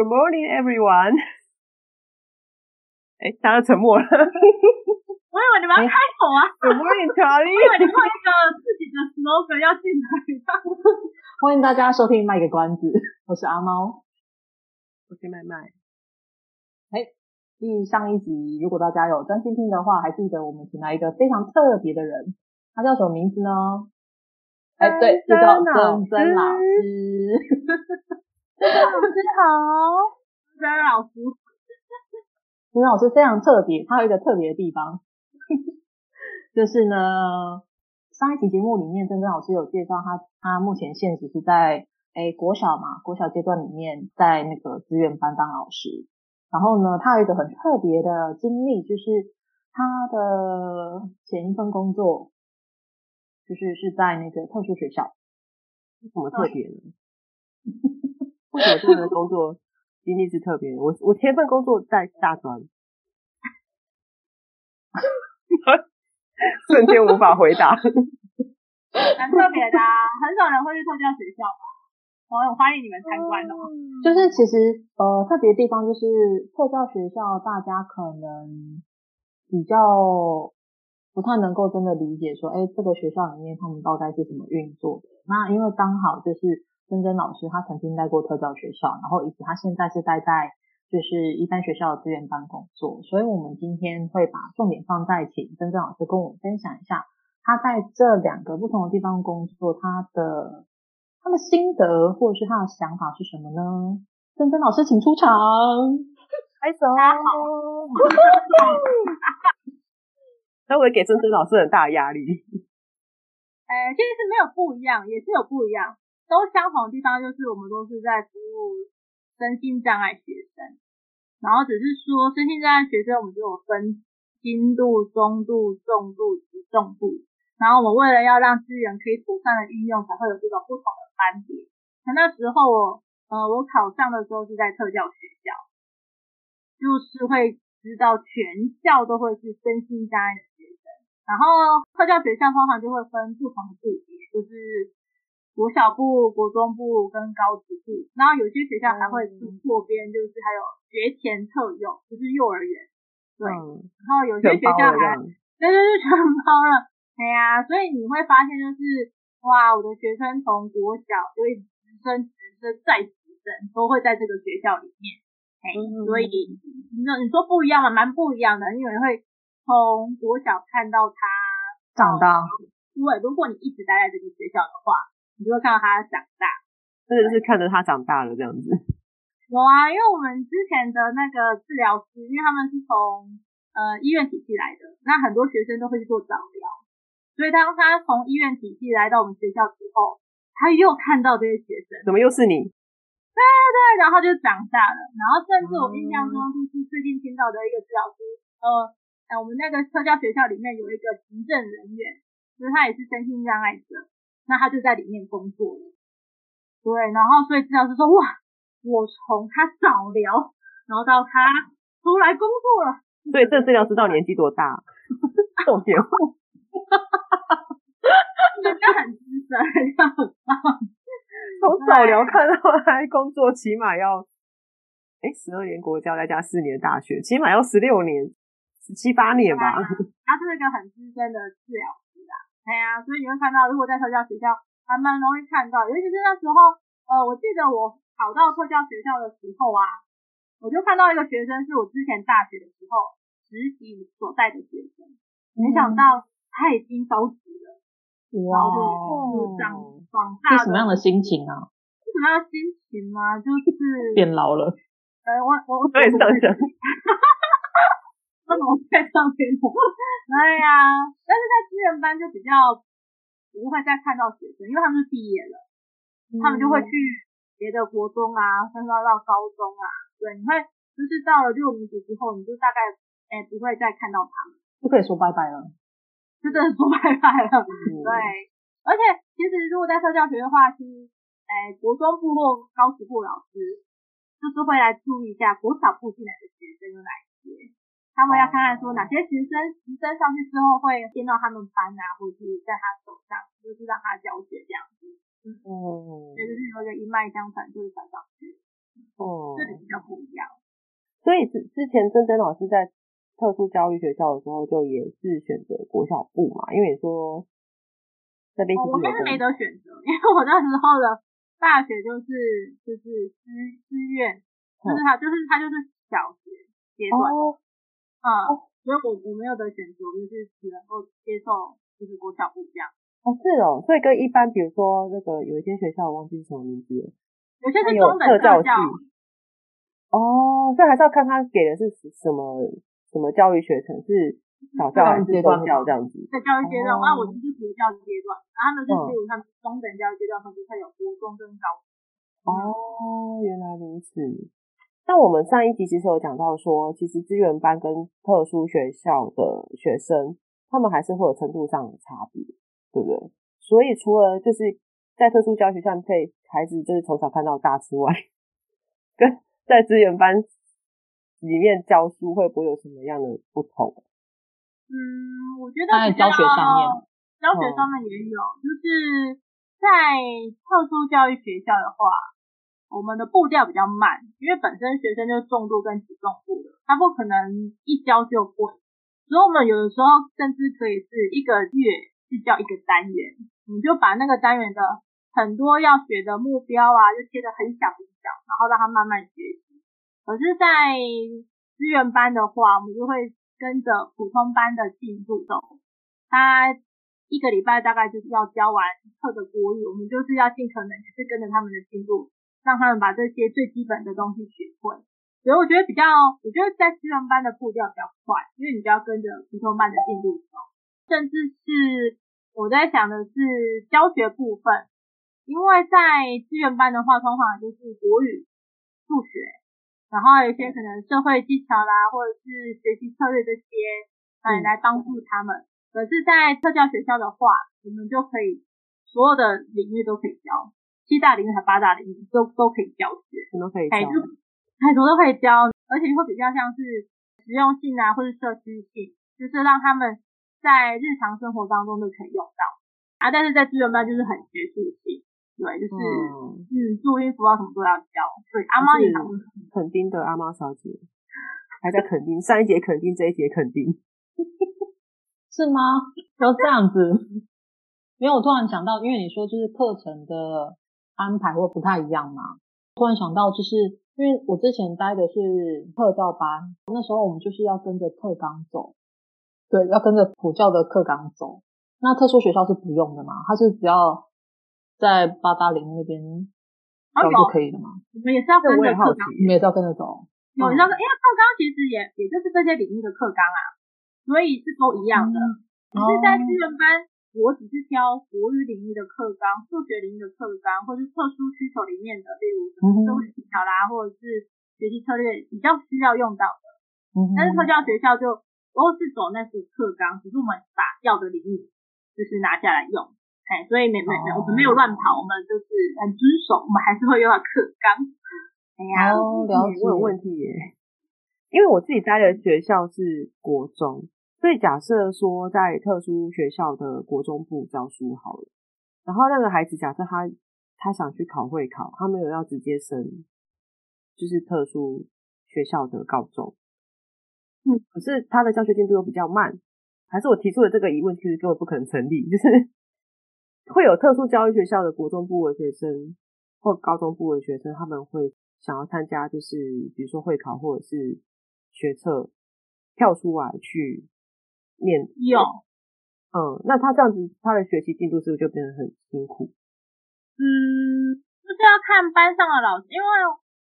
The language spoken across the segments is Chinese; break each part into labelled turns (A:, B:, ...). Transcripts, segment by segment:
A: Good morning, everyone。哎，大家沉默了。
B: 我以为你们要开口啊。
A: Good morning, Charlie。
B: 我以为你放一个自己的 slogan 要进来。
C: 欢迎大家收听卖个关子，我是阿猫，
A: 我是麦麦。
C: 哎，继上一集，如果大家有专心听的话，还记得我们请来一个非常特别的人，他叫什么名字呢？哎，对，就叫曾曾老师。
B: 老师好，张老师，
C: 张老师非常特别，他有一个特别的地方，就是呢，上一期节目里面，珍珍老师有介绍他，他目前现实是在诶国小嘛，国小阶段里面，在那个资源班当老师。然后呢，他有一个很特别的经历，就是他的前一份工作，就是是在那个特殊学校，
A: 什么特别呢？为什么这份工作经历是特别的？我我前份工作在大专，瞬间无法回答。很
B: 特别的，很少人会去特教学校吧？我很欢迎你们参观哦。
C: 就是其实呃特别的地方就是特教学校，大家可能比较不太能够真的理解说，哎，这个学校里面他们到底是怎么运作的？那因为刚好就是。珍珍老师，他曾经待过特教学校，然后以及他现在是待在就是一般学校的资源班工作，所以我们今天会把重点放在请珍珍老师跟我们分享一下他在这两个不同的地方工作，他的他的心得或者是他的想法是什么呢？珍珍老师，请出场。
B: 嗨，大家好。
A: 那我给珍珍老师很大的压力。
B: 呃，其实是没有不一样，也是有不一样。都相同的地方就是我们都是在服务身心障碍学生，然后只是说身心障碍学生我们就有分轻度、中度、重度、以及重度，然后我们为了要让资源可以妥善的运用，才会有这种不同的班别。那那时候我呃我考上的时候是在特教学校，就是会知道全校都会是身心障碍的学生，然后特教学校通常就会分不同的部别，就是。国小部、国中部跟高职部，然后有些学校还会出错编，就是还有学前特幼，就是幼儿园。对，嗯、然后有些学校还，对对对，全包了。对呀、啊，所以你会发现就是，哇，我的学生从国小就会直升、直升再直升，都会在这个学校里面。哎、嗯，所以那你说不一样吗？蛮不一样的，因为会从国小看到他
C: 长大。
B: 对，如果你一直待在这个学校的话。你就会看到他长大，
A: 真的是看着他长大了这样子。
B: 有啊，因为我们之前的那个治疗师，因为他们是从呃医院体系来的，那很多学生都会去做早疗，所以当他从医院体系来到我们学校之后，他又看到这些学生，
A: 怎么又是你？
B: 对对对，然后就长大了，然后甚至我印象中就是最近听到的一个治疗师，呃，我们那个特教学校里面有一个行政人员，就是他也是身心障碍者。那他就在里面工作了，对，然后所以治疗师说，哇，我从他早疗，然后到他出来工作了，
A: 对，这治疗师到年纪多大？重点户，哈哈哈哈哈，
B: 人家很资深，人家很棒，
A: 从早疗看到他工作，起码要，哎，十二年国教再加四年大学，起码要十六年，十七八年吧。
B: 他是一个很资深的治疗师。对呀，所以你会看到，如果在特教学校，还蛮容易看到，尤其是那时候，呃，我记得我考到特教学校的时候啊，我就看到一个学生，是我之前大学的时候实习所带的学生，没想到他已经高职了，哇，然后就长长大，
C: 是什么样的心情啊？
B: 是什么样的心情吗？就是
C: 变老了。
B: 呃，我我我
A: 也是这样想。
B: 那种在上面的，哎呀，但是在资源班就比较不会再看到学生，因为他们是毕业了，嗯、他们就会去别的国中啊，甚至到高中啊，对，你会就是到了六年级之后，你就大概哎不会再看到他们，
C: 就可以说拜拜了，
B: 就真的说拜拜了。嗯、对，而且其实如果在特教学的话，其实哎国中部或高职部老师就是会来注意一下国小部进来的学生有哪些。他们要看看说哪些学生直升上去之后会见到他们班啊，或者是在他手上，就是让他教学这样子。哦、嗯，所以就是有一个一脉相传，就是传上去。哦，这里比较不一样。
A: 所以之之前珍珍老师在特殊教育学校的时候，就也是选择国小部嘛，因为你说那边、哦、
B: 我还是没得选择，因为我那时候的大学就是就是资资源，就是他就是他就是小学阶段。哦嗯，所以我我没有的选择，我就是只能够接受就是国小部这样。
A: 哦，是哦，所以跟一般比如说那个有一些学校我忘记是什么名字了，
B: 有些是中等特教系。
A: 哦，所以还是要看他给的是什么什么教育学程，是小教还是中教这样子？
B: 在教育阶段，那、哦、我就是国教阶段，他们是比如像中等教育阶段，他们会有国中跟高中。
A: 哦，原来如此。那我们上一集其实有讲到说，其实资源班跟特殊学校的学生，他们还是会有程度上的差别，对不对？所以除了就是在特殊教学上被孩子就是从小看到大之外，跟 在资源班里面教书会不会有什么样的不同？
B: 嗯，我觉得
C: 在教学上面，
B: 教学上面也有，嗯、就是在特殊教育学校的话。我们的步调比较慢，因为本身学生就是重度跟极重度的，他不可能一教就会，所以我们有的时候甚至可以是一个月去教一个单元，你就把那个单元的很多要学的目标啊，就切得很小很小，然后让他慢慢学习。可是，在资源班的话，我们就会跟着普通班的进度走，他一个礼拜大概就是要教完一课的国语，我们就是要尽可能就是跟着他们的进度。让他们把这些最基本的东西学会，所以我觉得比较，我觉得在资源班的步调比较快，因为你就要跟着普通班的进度走。甚至是我在想的是教学部分，因为在资源班的话，通常就是国语、数学，然后还有一些可能社会技巧啦，或者是学习策略这些，来来帮助他们。可是，在特教学校的话，我们就可以所有的领域都可以教。七大领域和八大领域都都可以教学，
A: 什么可以教？
B: 很多都可以教，而且会比较像是实用性啊，或是社区性，就是让他们在日常生活当中都可以用到啊。但是在资源班就是很学术性，对，就是嗯，嗯，注音符号什么都要教。对，阿猫也是
A: 垦丁的阿猫小姐，还在肯定，上一节肯定，这一节肯定，
C: 是吗？都这样子？没有，我突然想到，因为你说就是课程的。安排会不太一样嘛？突然想到，就是因为我之前待的是特教班，那时候我们就是要跟着特纲走，对，要跟着普教的课纲走。那特殊学校是不用的嘛？它是只要在八达岭那边走就可以了嘛？
B: 我们也是要跟着课纲，
C: 你们也是要跟着走。
B: 有，你知道，因为课纲其实也也就是这些领域的课纲啊，所以是都一样的。只、嗯、是在资源班。我只是教国语领域的课纲、数学领域的课纲，或是特殊需求里面的，例如什么技巧啦，或者是学习策略比较需要用到的。嗯，但是特教学校就都是走那个课纲，只是我们把要的领域就是拿下来用。哎，所以没没没，我们没有乱跑，我们就是很遵守，我们还是会用到课纲。哎呀，
C: 哦，了解，
A: 我有问题耶，因为我自己待的学校是国中。所以假设说，在特殊学校的国中部教书好了，然后那个孩子假设他他想去考会考，他没有要直接升，就是特殊学校的高中，嗯，可是他的教学进度又比较慢，还是我提出的这个疑问其实根本不可能成立，就是 会有特殊教育学校的国中部的学生或高中部的学生，他们会想要参加，就是比如说会考或者是学测跳出来去。面
B: 有，
A: 嗯，那他这样子，他的学习进度是不是就变得很辛苦？
B: 嗯，就是要看班上的老师，因为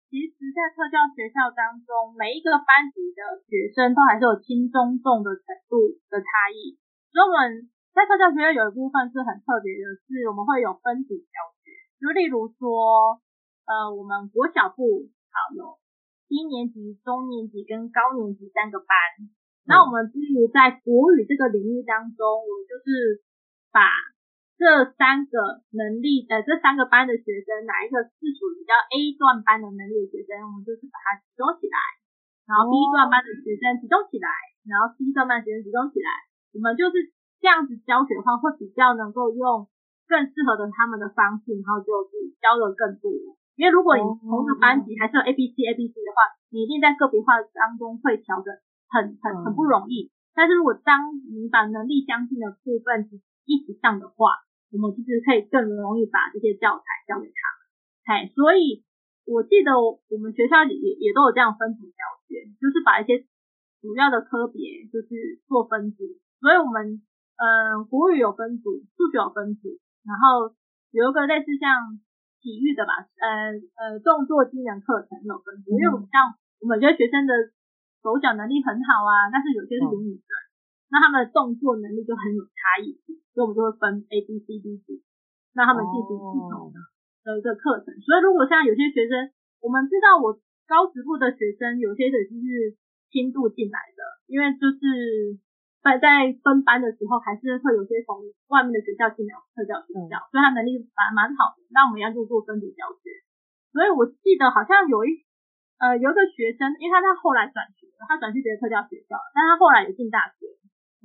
B: 其实，在特教学校当中，每一个班级的学生都还是有轻中重的程度的差异。所以我们在特教学校有一部分是很特别的，是我们会有分组教学，就例如说，呃，我们国小部好有低年级、中年级跟高年级三个班。那我们基于在国语这个领域当中，我们就是把这三个能力呃，这三个班的学生，哪一个是属于比较 A 段班的能力的学生，我们就是把它集中起来，然后 B 段班的学生集中起来，然后 C 段班的学生集中起来，我们就是这样子教学的话，会比较能够用更适合的他们的方式，然后就是教的更多。因为如果你同个班级还是有 A B C A B C 的话，你一定在个别化当中会调整很很很不容易。但是如果当你把能力相近的部分一起上的话，我们其实可以更容易把这些教材交给他们。哎，所以我记得我们学校也也都有这样分组教学，就是把一些主要的科别就是做分组。所以我们嗯、呃，国语有分组，数学有分组，然后有一个类似像。体育的吧，呃呃，动作技能课程有分组，因为我们像我们觉得学生的手脚能力很好啊，但是有些是有女生，那他们的动作能力就很有差异，所以我们就会分 A B C D 组，让他们进行不同的的一个课程。所以如果像有些学生，我们知道我高职部的学生，有些的就是轻度进来的，因为就是。在在分班的时候，还是会有些从外面的学校进来特教学校，所以他能力蛮蛮好的。那我们要就做分组教学，所以我记得好像有一呃有一个学生，因为他他后来转学了，他转去别的特教学校，但他后来也进大学。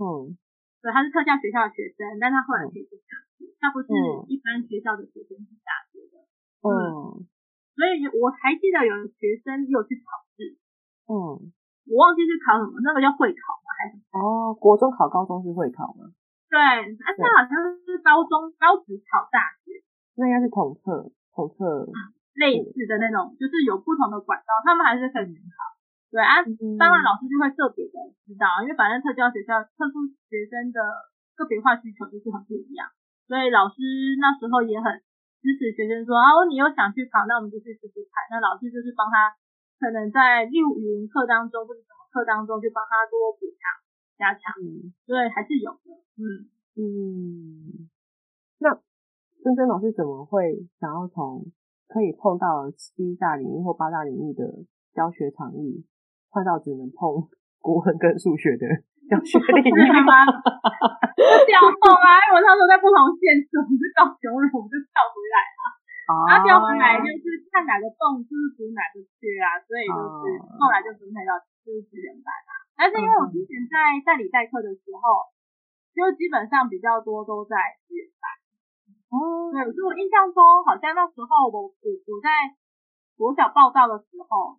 B: 嗯，对，他是特教学校的学生，但他后来可以进大学，他不是一般学校的学生进大学的。嗯，所以我还记得有学生有去考试。嗯。我忘记是考什么，那个叫会考吗？还是
A: 哦，国中考高中是会考吗？
B: 对，而且好像是高中高职考大学，
A: 那应该是统测统测
B: 类似的那种，就是有不同的管道，他们还是可以考。对啊，嗯、当然老师就会个别的知道，因为反正特教学校特殊学生的个别化需求就是很不一样，所以老师那时候也很支持学生说啊，你又想去考，那我们就去试试看。那老师就是帮他。可能在例如语文课当中或者什么课当中，就帮他多补强加强，嗯，对，还是有的，嗯嗯。
A: 那珍珍老师怎么会想要从可以碰到七大领域或八大领域的教学场域，换到只能碰国文跟数学的 教学领域吗？
B: 跳动啊！因为我那时候在不同县市，我们是高雄人，我们就跳回来了。然后调回来就是看哪个洞就是补哪个缺啊，所以就是后来就分配到就是资源班啊。但是因为我之前在代理代课的时候，就基本上比较多都在资源班。哦，对，所以我印象中好像那时候我我我在国小报道的时候，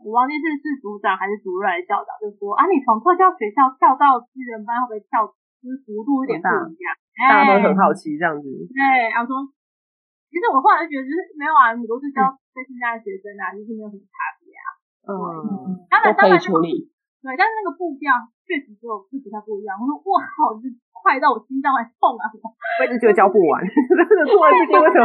B: 我忘记是是组长还是主任还是校长，就说啊，你从特教学校跳到资源班会不会跳就是幅度有点不一样？
A: 大家都很好奇这样子。
B: 对，然后说。其实我后来就觉得，就是没有啊，你都是教在新加的学生啊，就是没有什么差别啊。嗯，当然当然处理。对，但是那个步调确实就就比较不一样。我说哇靠，就快到我心脏会痛啊！
A: 我一直觉得教不完，真的突然为什么？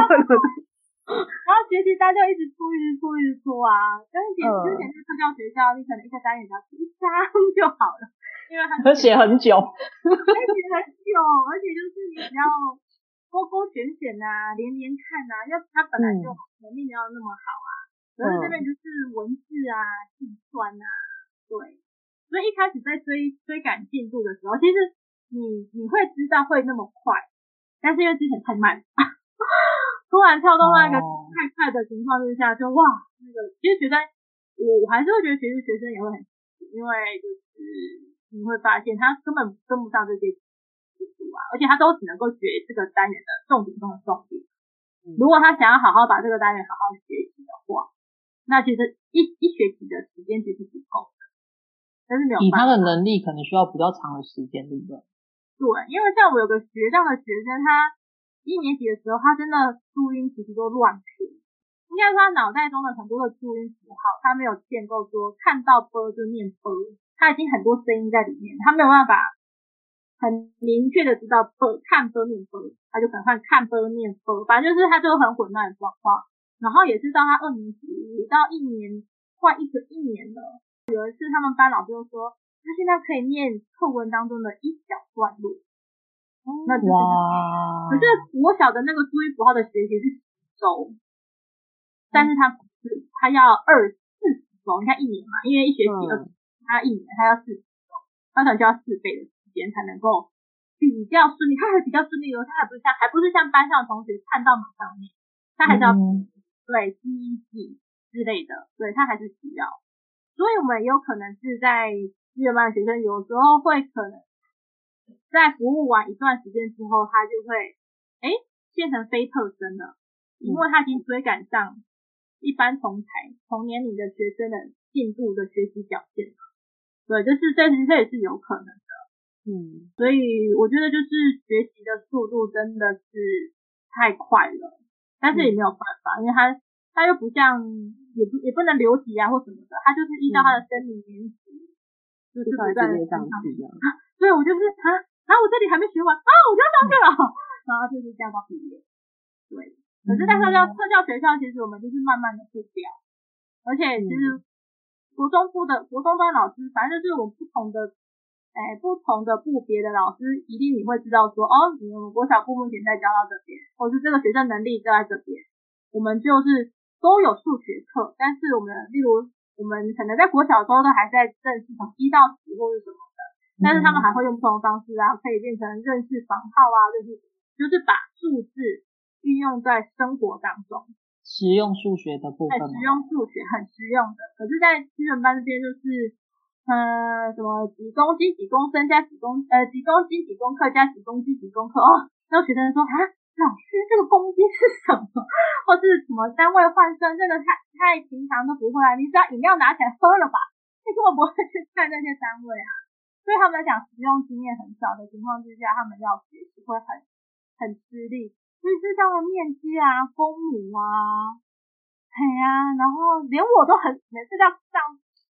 B: 然后学习单就一直出，一直出，一直出啊。但是之前是特教学校，你可能一个单元只要一张 就好了，因为它
A: 写很久，
B: 写很久，而且就是你只要。勾勾选选呐、啊，连连看呐、啊，因为他本来就能力没有那么好啊，可、嗯、是这边就是文字啊、计算啊，对，所以一开始在追追赶进度的时候，其实你你会知道会那么快，但是因为之前太慢，突然跳到那个太快的情况之下，就哇，那个其实觉得，我我还是会觉得其实学生也会很，因为就是你会发现他根本跟不上这些。而且他都只能够学这个单元的重点中的重点。如果他想要好好把这个单元好好学习的话，那其实一一学期的时间其实是不够的。但是。
C: 以他的能力，可能需要比较长的时间，对不对？
B: 对，因为像我有个学校的学生，他一年级的时候，他真的注音其实都乱拼，应该说他脑袋中的很多的注音符号，他没有建构说看到波就念波，他已经很多声音在里面，他没有办法很明确的知道波看波念波，他就可能看波念波，反正就是他就很混乱的状况。然后也是到他二年级，到一年快一个一年了，有一次他们班老师就说，他现在可以念课文当中的一小段落。嗯、那就是，可是我晓得那个注音符号的学习是十周，但是他不是，他要二四十周，你看一年嘛，因为一学期二十，他一年他要四十周，他可能就要四倍的时间才能够比较顺利，他还比较顺利哦，他还不是像还不是像班上的同学看到马上面，他还是要、嗯、对第一季之类的，对他还是需要，所以我们也有可能是在资源班的学生，有时候会可能在服务完一段时间之后，他就会哎变成非特生了。因为他已经追赶上一般同台同年龄的学生的进度的学习表现了，对，就是这其实这也是有可能的，嗯，所以我觉得就是学习的速度真的是太快了，但是也没有办法，因为他他又不像也不也不能留级啊或什么的，他就是依照他的生理年级，就是不断的上去的，所以我就是啊，然后我这里还没学完啊，我就要上去了，然后就是这样到毕业，对。可是，在特教特教学校，其实我们就是慢慢的步调，而且其实国中部的国中班老师，反正就是我们不同的，哎，不同的部别的老师，一定你会知道说，哦，你们国小部目前在教到这边，或是这个学生能力就在这边，我们就是都有数学课，但是我们例如我们可能在国小的时候都还在认识从一到十或者什么的，但是他们还会用不同的方式啊，可以变成认识房号啊，就是就是把数字。运用在生活当中，
C: 实用数学的部分，
B: 实用数学很实用的。可是，在资源班这边，就是呃，什么几公斤几公升加几公呃几公斤几公克加几公斤几公克哦，那学生说啊，老师这个公斤是什么？或是什么单位换算？这个太太平常都不会啊，你只要饮料拿起来喝了吧，你根本不会去看那些单位啊。所以他们讲实用经验很少的情况之下，他们要学习会很很吃力。所以这像面积啊、公母啊，哎呀、啊，然后连我都很每次要上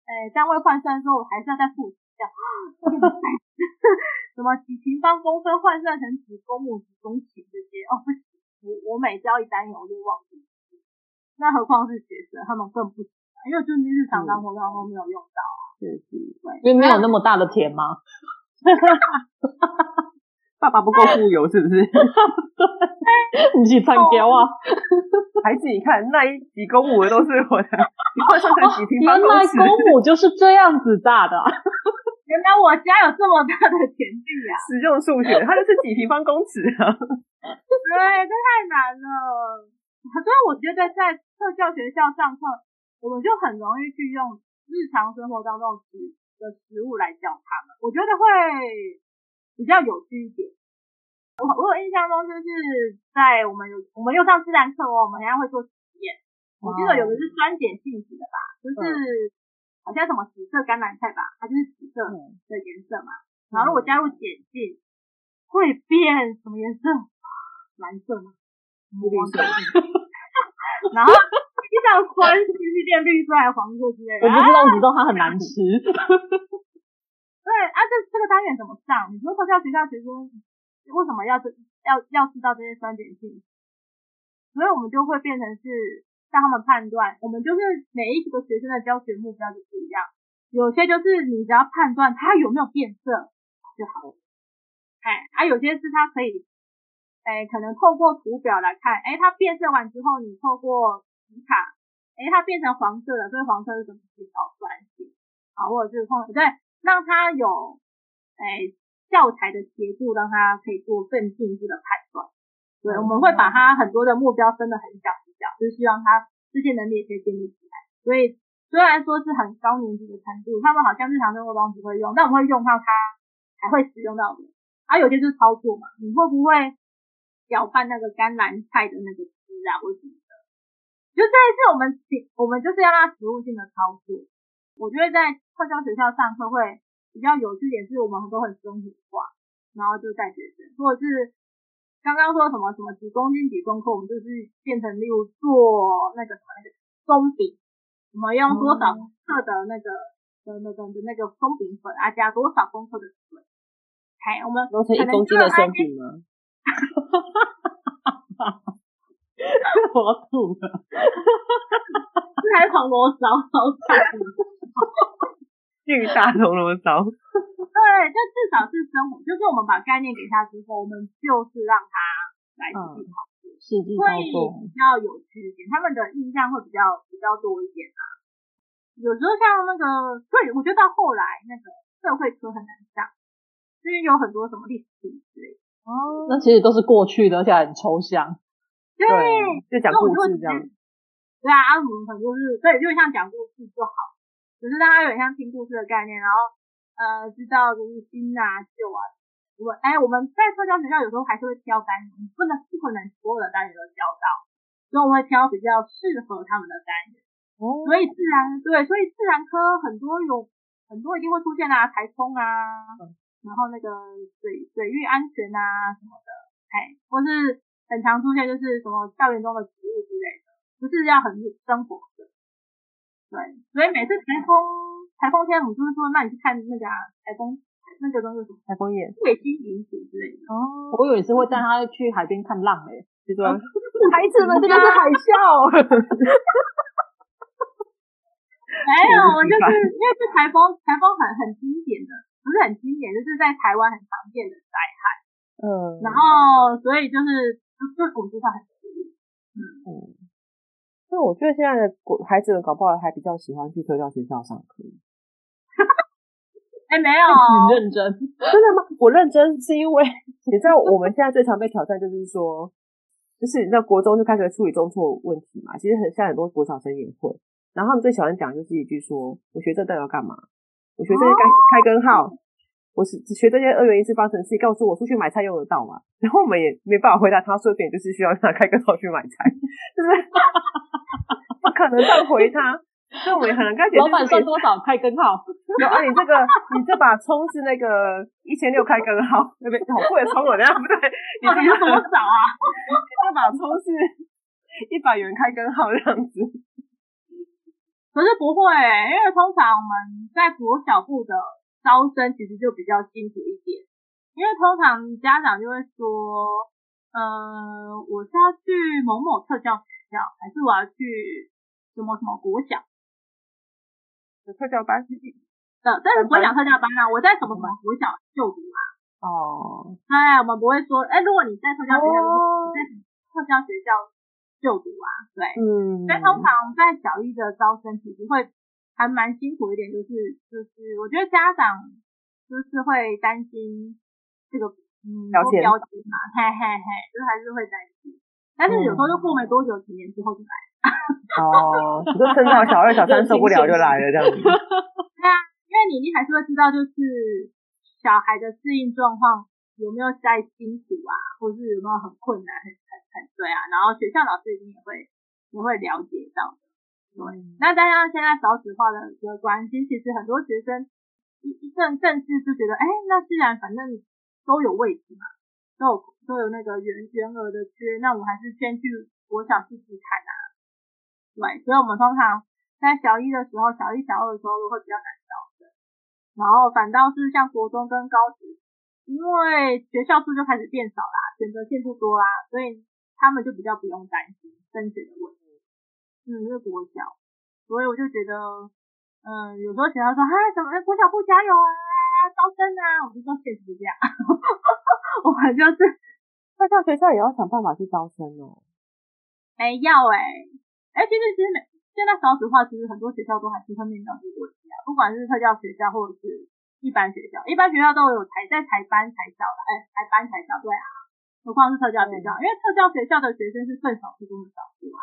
B: 诶单位换算的时候，我还是要再复习 什么几平方公分换算成几公母、几公顷这些哦，不行，我我每交一单元我就忘记，那何况是学生，他们更不行，因为就是日常生活当中没有用到啊，
C: 对对对，因为没有那么大的田吗？爸爸不够富有是不是？你去参标啊！
A: 孩子，你看那一几公亩的都是我的，你换算成几平方公尺？
C: 原来公亩就是这样子大的。
B: 原来我家有这么大的田地啊！
A: 使用数学，它就是几平方公尺啊！
B: 对，这太难了。所以我觉得在特教学校上课，我们就很容易去用日常生活当中食的食物来教他们。我觉得会。比较有趣一点，我我有印象中就是在我们有我们又上自然课哦，我们还要会做实验。我记得有的是酸碱性质的吧，就是好像什么紫色甘蓝菜吧，它就是紫色的颜色嘛。然后如果加入碱性，会变什么颜色？蓝色吗？绿色。然后一上酸是不是变绿色还是黄色之类的？
C: 我不知道，我只知道它很难吃。
B: 对啊，这这个单元怎么上？你说特教学校学生为什么要这要要知道这些酸碱性？所以我们就会变成是让他们判断，我们就是每一个学生的教学目标就不一样。有些就是你只要判断它有没有变色就好了，哎，还、啊、有些是它可以，哎，可能透过图表来看，哎，它变色完之后，你透过皮卡，哎，它变成黄色了，所以黄色是怎么？是叫酸性，啊，或者是通对。让它有诶、欸、教材的协助，让它可以做更进一步的判断。对，我们会把它很多的目标分得很小很小，就是希望他这些能力也可以建立起来。所以虽然说是很高年级的程度，他们好像日常生活中不会用，但我们会用到它还会使用到的。而、啊、有些就是操作嘛，你会不会搅拌那个甘蓝菜的那个汁啊，或什么的？就这一次我们我们就是要让他实务性的操作。我觉得在特教学校上课会比较有趣点，是我们很多很生活化，然后就带学生，或者是刚刚说什么什么几公斤几公克，我们就是变成例如做那个什么那个松饼，我们用多少克的那个的那个的那个松饼粉啊，加多少公克的水，哎，我们
C: 弄成一公斤的松饼吗？我吐了，
B: 这还是铜锣烧，好惨。
A: 巨大铜锣烧，
B: 对，就至少是生活，就是我们把概念给他之后，我们就是让他来自己操作。
C: 世纪
B: 会比较有趣一点，他们的印象会比较比较多一点啊。有时候像那个，对，我觉得到后来那个社会科很难上，因为有很多什么历史之类的。
C: 哦，那其实都是过去的，而且很抽象。
B: 对，
A: 就讲故事这样。
B: 对啊，阿姆可能就是对，就像讲故事就好，只是让他有点像听故事的概念，然后呃，知道就是新啊旧啊。我哎，我们在特教学校有时候还是会挑单元，不能不可能所有的单元都教到，所以我们会挑比较适合他们的单元。哦，所以自然对，所以自然科很多有很多一定会出现啊，台风啊，嗯、然后那个水水域安全啊什么的，哎，或是很常出现就是什么校园中的植物之类的。不是要很生活的，对，所以每次台风台风天，我们就是说，那你去看那个台风那个东西什么台风眼、卫星云图之类的。
C: 哦，我有一次会带他去海边看浪诶，就说 孩子们，这个是海啸。
B: 没有，就是因为是台风，台风很很经典的，不是很经典，就是在台湾很常见的灾害。嗯，然后所以就是就就我们知道很多，嗯嗯。
A: 那我觉得现在的孩子们搞不好还比较喜欢去特教学校上课。
B: 哎、欸，没有，
C: 你认真？
A: 真的吗？我认真是因为你知道我们现在最常被挑战就是说，就是你知道国中就开始处理中错问题嘛。其实很像很多国小生也会，然后他们最喜欢讲就是一句说：“我学这到底要干嘛？我学这些该开根号。”我是只学这些二元一次方程式，告诉我出去买菜用得到吗？然后我们也没办法回答他，说点就是需要让他开个号去买菜，就是不可能这样回他，所以我们也很难跟他解。
C: 老板算多少开根号？
A: 说啊，你这个 你这把葱是那个一千六开根号，那边好贵的葱哦，这样不对，你这个
B: 多少啊？
A: 这把葱是一百元开根号这样子。
B: 可是不会，因为通常我们在国小部的。招生其实就比较辛苦一点，因为通常家长就会说，呃，我是要去某某特教学校，还是我要去什么什么国小
A: 的特教班？
B: 的，但是不会讲特教班啊，我在什么什么国小就读啊。哦。对，我们不会说，哎，如果你在特教学校，在特教学校就读啊，对。嗯。所以通常在小一的招生其实会。还蛮辛苦一点，就是就是，我觉得家长就是会担心这个嗯标签嘛，嘿嘿嘿，就是还是会担心。但是有时候就过没多久，几年之后就来了。
A: 哦，你就撑到小二、小三受不了就来了这样子。
B: 对啊，因为你你还是会知道，就是小孩的适应状况有没有在辛苦啊，或是有没有很困难、很很很对啊。然后学校老师一定也会也会了解到的。对，那大家现在少子化的一个关系，其实很多学生一一阵阵子就觉得，哎，那既然反正都有位置嘛，都有都有那个员员额的缺，那我还是先去国小试试看啊。对，所以我们通常在小一的时候，小一小二的时候都会比较难招生，然后反倒是像国中跟高职，因为学校数就开始变少啦，选择性不多啦，所以他们就比较不用担心升学的问题。嗯，是国小，所以我就觉得，嗯，有时候学校说，哎，怎么，国小不加油啊，招生啊，我就说确实是这样，我们就是，
A: 那像学校也要想办法去招生哦。
B: 哎，要哎，哎，其实其实每现在少子化，其实很多学校都还是会面临这个问题啊，不管是特教学校或者是一般学校，一般学校都有台在台班台校的，哎，台班台校对啊，何况是特教学校，因为特教学校的学生是更少数中的少数啊。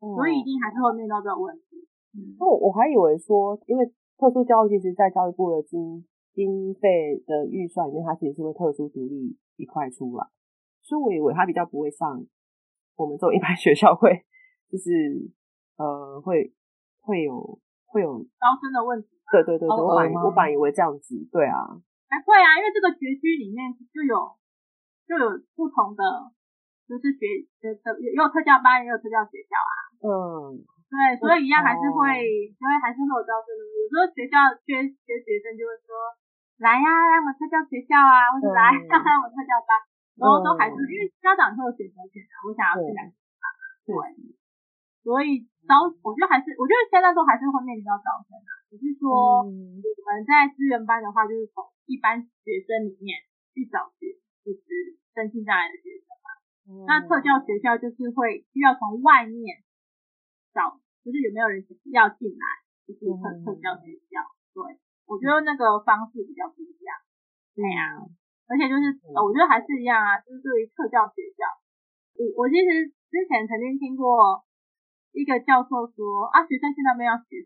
B: 所以一定还是会面临到这个问题。嗯，
A: 我我还以为说，因为特殊教育其实，在教育部的经经费的预算里面，它其实是会特殊独立一块出来，所以我以为它比较不会上我们这种一般学校会，就是呃会会有会有
B: 招生的问题。
A: 对对对对，我本我本以为这样子，对啊，
B: 还会啊，因为这个学区里面就有就有不同的。就是学的的也有特教班，也有特教学校啊。嗯，对，所以一样还是会，因为还是会有招生的。有时候学校缺缺学生，就会说来呀，来我们特教学校啊，或者来上来我们特教班，然后都还是因为家长会有选择权啊，我想要去哪个地方。对，所以招，我觉得还是，我觉得现在都还是会面临到招生啊，只是说我们在资源班的话，就是从一般学生里面去找学，就是身心障碍的学生。嗯、那特教学校就是会需要从外面找，就是有没有人要进来，就是特、嗯、特教学校。对，我觉得那个方式比较不一样。对呀、啊，而且就是、嗯、我觉得还是一样啊，就是对于特教学校，我我其实之前曾经听过一个教授说啊，学生现在没有学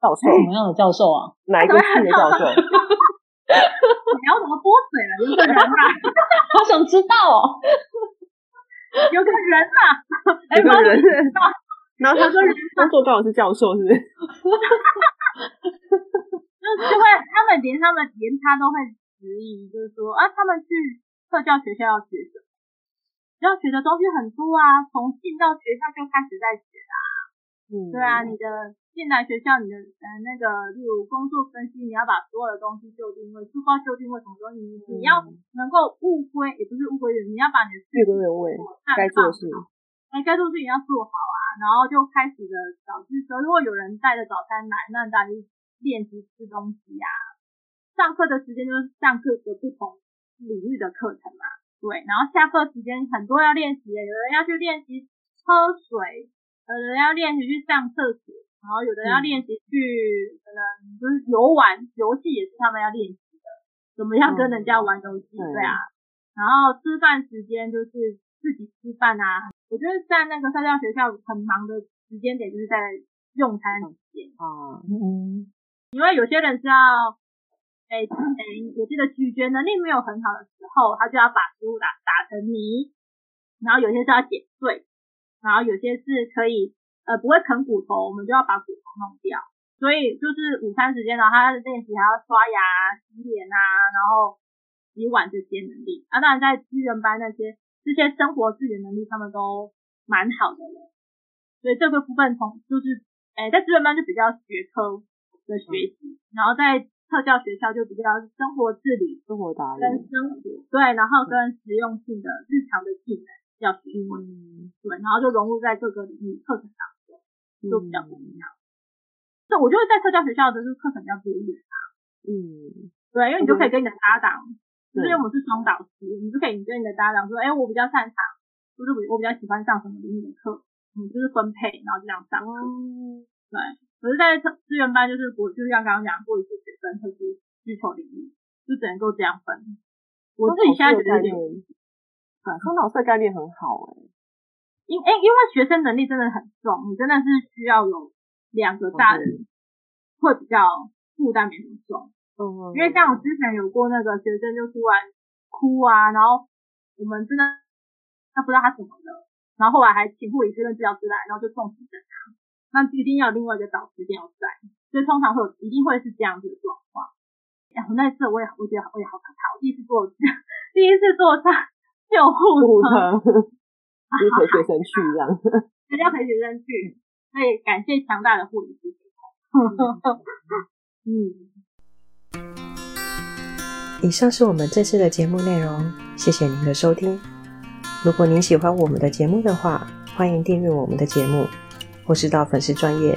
C: 教授什么样的教授啊？哪一个系的教授？
B: 你要怎么泼水了？有个人啊，
C: 好想知道哦。
B: 有个人啊，
A: 有个人，然后他说工作刚好是教授，是不是？
B: 就就会他们连他们连他都会质疑，就是说啊，他们去特教学校要学什么？要学的东西很多啊，从进到学校就开始在学啊。嗯，对啊，你的。进来学校，你的呃那个，例如工作分析，你要把所有的东西就定位，书包就定位，什么东西，你你要能够物归，也不是物归原，你要把你的事归
A: 人位，该做的事，
B: 哎，该做的事情要做好啊，然后就开始的早自习，如果有人带着早餐来，那大家就练习吃东西呀、啊。上课的时间就是上课的不同领域的课程嘛，对，然后下课时间很多要练习，有人要去练习喝水，有人要练习去上厕所。然后有的要练习去，可能就是游玩游戏也是他们要练习的，怎么样跟人家玩游戏，对啊。然后吃饭时间就是自己吃饭啊。我觉得在那个社交学校很忙的时间点就是在用餐时间啊，嗯，因为有些人是要，哎，之前我记得咀嚼能力没有很好的时候，他就要把食物打打成泥，然后有些是要剪碎，然后有些是可以。呃，不会啃骨头，我们就要把骨头弄掉。所以就是午餐时间，然后他练习还要刷牙、洗脸啊，然后洗碗这些能力。啊，当然在资源班那些这些生活自理能力，他们都蛮好的了。所以这个部分从就是，哎，在资源班就比较学科的学习，嗯、然后在特教学校就比较生活自理、生活打理跟生活对，然后跟实用性的日常的技能要学会，嗯、对，然后就融入在各个领域课程上。就比较不一样，对，我觉得在特教学校的这个课程比较多元啊。嗯，对，因为你就可以跟你的搭档，就是因为我们是双导师，你就可以跟你的搭档说，哎，我比较擅长，就是我我比较喜欢上什么领域的课，嗯，就是分配，然后这样上课。对，可是在特资源班，就是我就像刚刚讲过一次学生特殊需求领域，就只能够这样分。我自己现在觉得有点，
A: 对，双导师的概念很好哎。
B: 因哎，因为学生能力真的很重，你真的是需要有两个大人，会比较负担没那么重。嗯，因为像我之前有过那个学生就突然哭啊，然后我们真的他不知道他怎么了，然后后来还请护理师跟治疗师来，然后就送急诊他，那一定要另外一个导师一定要在，所以通常会有一定会是这样子的状况。然后那次我也我觉得我也好可怕，我第一次坐 第一次坐上救护车。
A: 就陪学生去这样，
B: 人家陪学生去，所以感谢强大的护理师。
A: 嗯，以上是我们这次的节目内容，谢谢您的收听。如果您喜欢我们的节目的话，欢迎订阅我们的节目，或是到粉丝专页